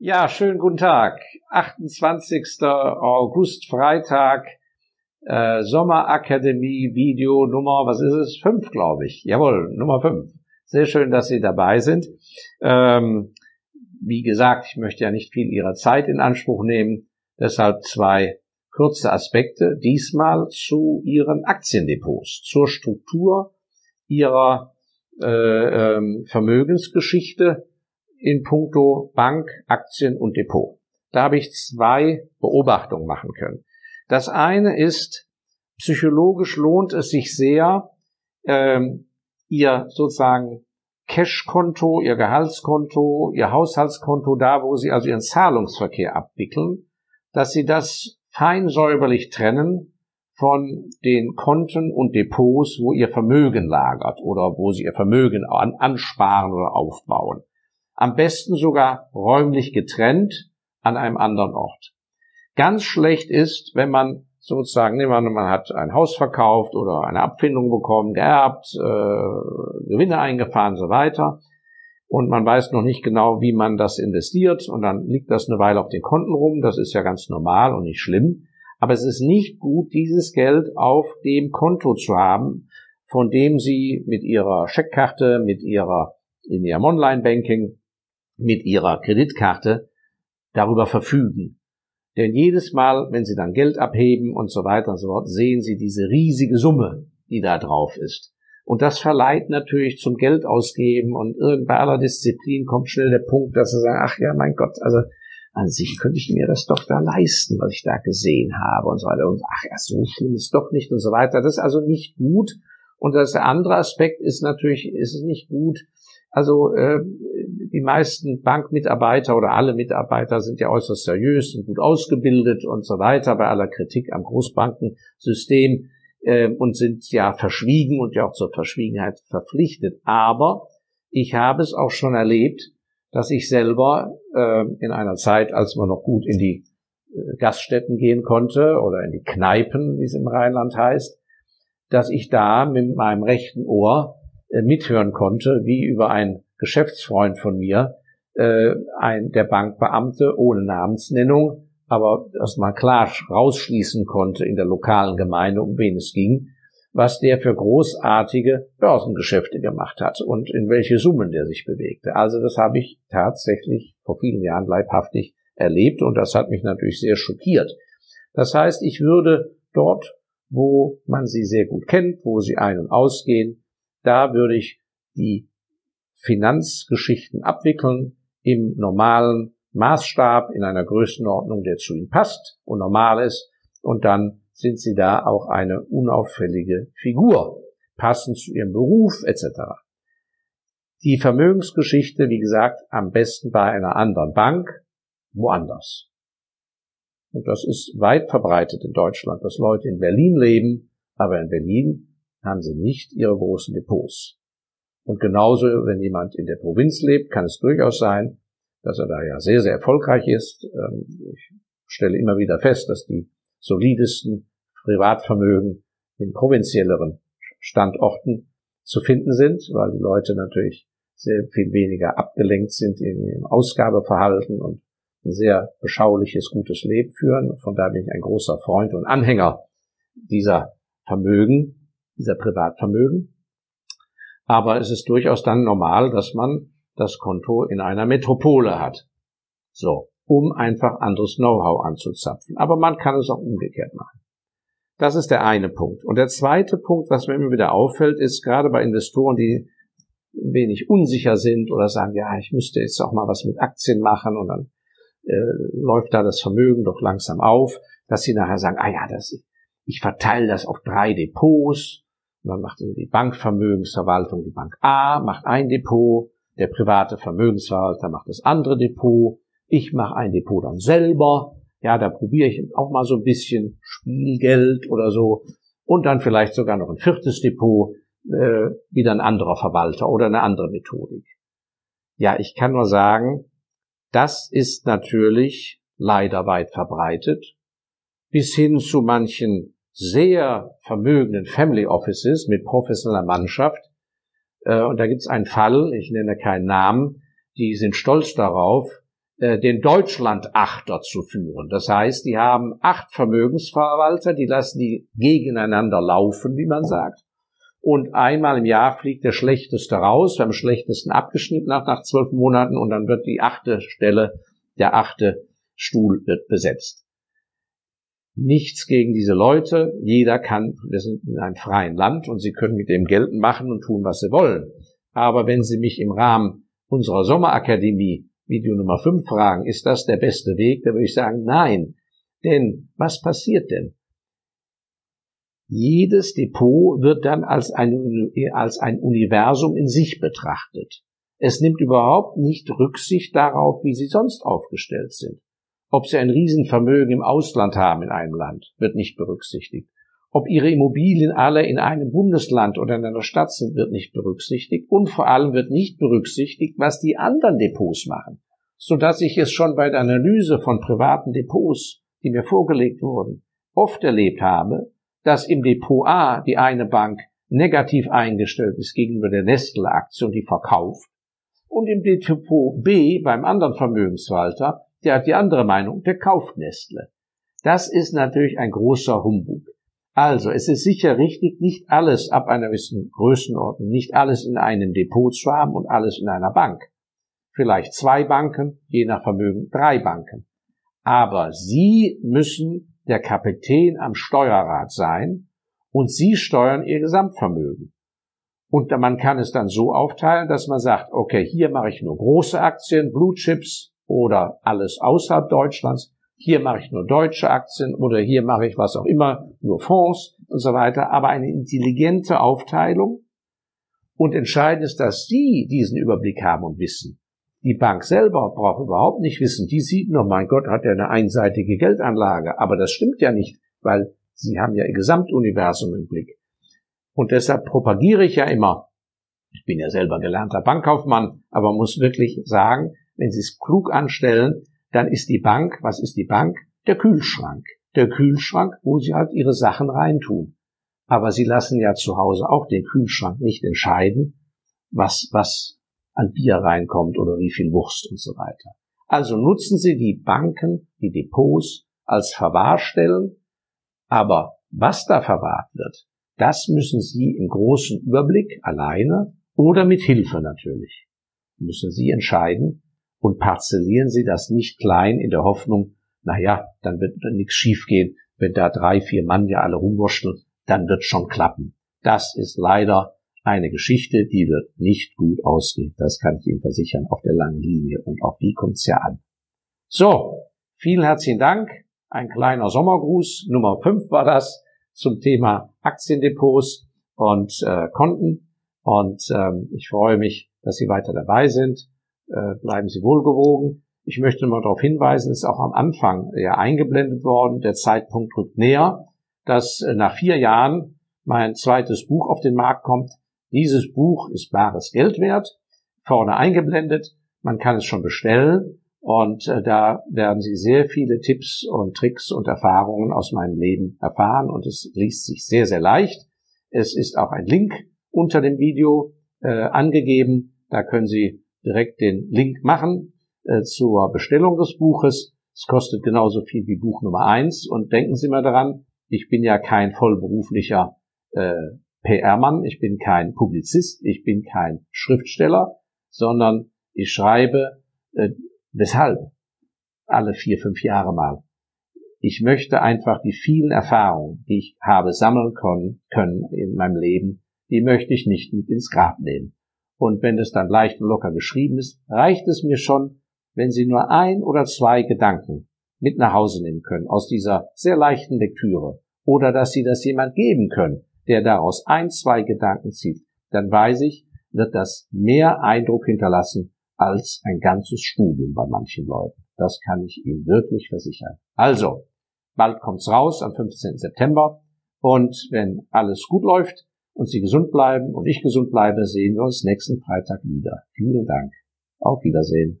Ja, schönen guten Tag. 28. August, Freitag, äh, Sommerakademie Video Nummer, was ist es? Fünf, glaube ich. Jawohl, Nummer fünf. Sehr schön, dass Sie dabei sind. Ähm, wie gesagt, ich möchte ja nicht viel Ihrer Zeit in Anspruch nehmen. Deshalb zwei kurze Aspekte. Diesmal zu Ihren Aktiendepots, zur Struktur Ihrer äh, ähm, Vermögensgeschichte in puncto Bank, Aktien und Depot. Da habe ich zwei Beobachtungen machen können. Das eine ist, psychologisch lohnt es sich sehr, ähm, ihr sozusagen Cashkonto, ihr Gehaltskonto, ihr Haushaltskonto, da wo sie also ihren Zahlungsverkehr abwickeln, dass sie das fein säuberlich trennen von den Konten und Depots, wo ihr Vermögen lagert oder wo sie ihr Vermögen an, ansparen oder aufbauen am besten sogar räumlich getrennt an einem anderen Ort. Ganz schlecht ist, wenn man sozusagen, nehmen wir an, man hat ein Haus verkauft oder eine Abfindung bekommen, geerbt, äh, Gewinne eingefahren und so weiter. Und man weiß noch nicht genau, wie man das investiert. Und dann liegt das eine Weile auf den Konten rum. Das ist ja ganz normal und nicht schlimm. Aber es ist nicht gut, dieses Geld auf dem Konto zu haben, von dem Sie mit Ihrer Scheckkarte, mit Ihrer, in Ihrem Online-Banking mit ihrer Kreditkarte darüber verfügen. Denn jedes Mal, wenn sie dann Geld abheben und so weiter und so fort, sehen sie diese riesige Summe, die da drauf ist. Und das verleiht natürlich zum Geldausgeben und bei aller Disziplin kommt schnell der Punkt, dass sie sagen, ach ja, mein Gott, also an sich könnte ich mir das doch da leisten, was ich da gesehen habe und so weiter. Und ach ja, so schlimm ist doch nicht und so weiter. Das ist also nicht gut. Und das der andere Aspekt ist natürlich, ist es nicht gut. Also äh, die meisten Bankmitarbeiter oder alle Mitarbeiter sind ja äußerst seriös und gut ausgebildet und so weiter bei aller Kritik am Großbankensystem äh, und sind ja verschwiegen und ja auch zur Verschwiegenheit verpflichtet. Aber ich habe es auch schon erlebt, dass ich selber äh, in einer Zeit, als man noch gut in die äh, Gaststätten gehen konnte oder in die Kneipen, wie es im Rheinland heißt, dass ich da mit meinem rechten Ohr äh, mithören konnte, wie über ein Geschäftsfreund von mir, äh, ein der Bankbeamte ohne Namensnennung, aber dass man klar rausschließen konnte in der lokalen Gemeinde, um wen es ging, was der für großartige Börsengeschäfte gemacht hat und in welche Summen der sich bewegte. Also das habe ich tatsächlich vor vielen Jahren leibhaftig erlebt und das hat mich natürlich sehr schockiert. Das heißt, ich würde dort, wo man sie sehr gut kennt, wo sie ein- und ausgehen, da würde ich die Finanzgeschichten abwickeln im normalen Maßstab in einer Größenordnung, der zu ihnen passt und normal ist. Und dann sind sie da auch eine unauffällige Figur, passend zu ihrem Beruf etc. Die Vermögensgeschichte, wie gesagt, am besten bei einer anderen Bank, woanders. Und das ist weit verbreitet in Deutschland, dass Leute in Berlin leben, aber in Berlin haben sie nicht ihre großen Depots. Und genauso, wenn jemand in der Provinz lebt, kann es durchaus sein, dass er da ja sehr, sehr erfolgreich ist. Ähm, ich stelle immer wieder fest, dass die solidesten Privatvermögen in provinzielleren Standorten zu finden sind, weil die Leute natürlich sehr viel weniger abgelenkt sind in ihrem Ausgabeverhalten und ein sehr beschauliches, gutes Leben führen. Von daher bin ich ein großer Freund und Anhänger dieser Vermögen, dieser Privatvermögen. Aber es ist durchaus dann normal, dass man das Konto in einer Metropole hat. So, um einfach anderes Know-how anzuzapfen. Aber man kann es auch umgekehrt machen. Das ist der eine Punkt. Und der zweite Punkt, was mir immer wieder auffällt, ist gerade bei Investoren, die wenig unsicher sind oder sagen, ja, ich müsste jetzt auch mal was mit Aktien machen und dann läuft da das Vermögen doch langsam auf, dass sie nachher sagen, ah ja, das, ich verteile das auf drei Depots. Und dann macht die Bankvermögensverwaltung, die Bank A macht ein Depot, der private Vermögensverwalter macht das andere Depot, ich mache ein Depot dann selber, ja, da probiere ich auch mal so ein bisschen Spielgeld oder so. Und dann vielleicht sogar noch ein viertes Depot, äh, wieder ein anderer Verwalter oder eine andere Methodik. Ja, ich kann nur sagen, das ist natürlich leider weit verbreitet, bis hin zu manchen sehr vermögenden Family Offices mit professioneller Mannschaft. Äh, und da gibt es einen Fall, ich nenne keinen Namen, die sind stolz darauf, äh, den Deutschlandachter zu führen. Das heißt, die haben acht Vermögensverwalter, die lassen die gegeneinander laufen, wie man sagt. Und einmal im Jahr fliegt der Schlechteste raus, wir haben schlechtesten abgeschnitten nach, nach zwölf Monaten und dann wird die achte Stelle, der achte Stuhl wird besetzt. Nichts gegen diese Leute. Jeder kann, wir sind in einem freien Land und sie können mit dem geltend machen und tun, was sie wollen. Aber wenn Sie mich im Rahmen unserer Sommerakademie Video Nummer 5 fragen, ist das der beste Weg, dann würde ich sagen, nein. Denn was passiert denn? Jedes Depot wird dann als ein, als ein Universum in sich betrachtet. Es nimmt überhaupt nicht Rücksicht darauf, wie sie sonst aufgestellt sind. Ob sie ein Riesenvermögen im Ausland haben in einem Land, wird nicht berücksichtigt. Ob ihre Immobilien alle in einem Bundesland oder in einer Stadt sind, wird nicht berücksichtigt. Und vor allem wird nicht berücksichtigt, was die anderen Depots machen. Sodass ich es schon bei der Analyse von privaten Depots, die mir vorgelegt wurden, oft erlebt habe, dass im Depot A die eine Bank negativ eingestellt ist gegenüber der Nestle-Aktie und die verkauft. Und im Depot B beim anderen Vermögensverwalter der hat die andere Meinung, der kauft Nestle. Das ist natürlich ein großer Humbug. Also, es ist sicher richtig, nicht alles ab einer gewissen Größenordnung, nicht alles in einem Depot zu haben und alles in einer Bank. Vielleicht zwei Banken, je nach Vermögen drei Banken. Aber Sie müssen der Kapitän am Steuerrad sein und Sie steuern Ihr Gesamtvermögen. Und man kann es dann so aufteilen, dass man sagt, okay, hier mache ich nur große Aktien, Blue Chips, oder alles außerhalb Deutschlands. Hier mache ich nur deutsche Aktien oder hier mache ich was auch immer, nur Fonds und so weiter. Aber eine intelligente Aufteilung. Und entscheidend ist, dass Sie diesen Überblick haben und wissen. Die Bank selber braucht überhaupt nicht wissen. Die sieht nur, mein Gott, hat er eine einseitige Geldanlage. Aber das stimmt ja nicht, weil Sie haben ja Ihr Gesamtuniversum im Blick. Und deshalb propagiere ich ja immer, ich bin ja selber gelernter Bankkaufmann, aber muss wirklich sagen, wenn Sie es klug anstellen, dann ist die Bank, was ist die Bank? Der Kühlschrank. Der Kühlschrank, wo Sie halt Ihre Sachen reintun. Aber Sie lassen ja zu Hause auch den Kühlschrank nicht entscheiden, was, was an Bier reinkommt oder wie viel Wurst und so weiter. Also nutzen Sie die Banken, die Depots als Verwahrstellen, aber was da verwahrt wird, das müssen Sie im großen Überblick alleine oder mit Hilfe natürlich, müssen Sie entscheiden, und parzellieren Sie das nicht klein in der Hoffnung, na ja, dann wird nichts schiefgehen, wenn da drei, vier Mann ja alle rumwurschteln, dann wird schon klappen. Das ist leider eine Geschichte, die wird nicht gut ausgehen. Das kann ich Ihnen versichern auf der langen Linie und auf die kommt's ja an. So, vielen herzlichen Dank. Ein kleiner Sommergruß. Nummer 5 war das zum Thema Aktiendepots und äh, Konten. Und ähm, ich freue mich, dass Sie weiter dabei sind. Äh, bleiben Sie wohlgewogen. Ich möchte mal darauf hinweisen, ist auch am Anfang ja eingeblendet worden, der Zeitpunkt rückt näher, dass äh, nach vier Jahren mein zweites Buch auf den Markt kommt. Dieses Buch ist bares Geld wert, vorne eingeblendet, man kann es schon bestellen und äh, da werden Sie sehr viele Tipps und Tricks und Erfahrungen aus meinem Leben erfahren und es liest sich sehr, sehr leicht. Es ist auch ein Link unter dem Video äh, angegeben, da können Sie direkt den Link machen äh, zur Bestellung des Buches. Es kostet genauso viel wie Buch Nummer eins. Und denken Sie mal daran, ich bin ja kein vollberuflicher äh, PR-Mann, ich bin kein Publizist, ich bin kein Schriftsteller, sondern ich schreibe äh, weshalb alle vier, fünf Jahre mal. Ich möchte einfach die vielen Erfahrungen, die ich habe sammeln können, können in meinem Leben, die möchte ich nicht mit ins Grab nehmen. Und wenn es dann leicht und locker geschrieben ist, reicht es mir schon, wenn Sie nur ein oder zwei Gedanken mit nach Hause nehmen können aus dieser sehr leichten Lektüre oder dass Sie das jemand geben können, der daraus ein, zwei Gedanken zieht, dann weiß ich, wird das mehr Eindruck hinterlassen als ein ganzes Studium bei manchen Leuten. Das kann ich Ihnen wirklich versichern. Also, bald kommt's raus am 15. September und wenn alles gut läuft, und Sie gesund bleiben und ich gesund bleibe, sehen wir uns nächsten Freitag wieder. Vielen Dank. Auf Wiedersehen.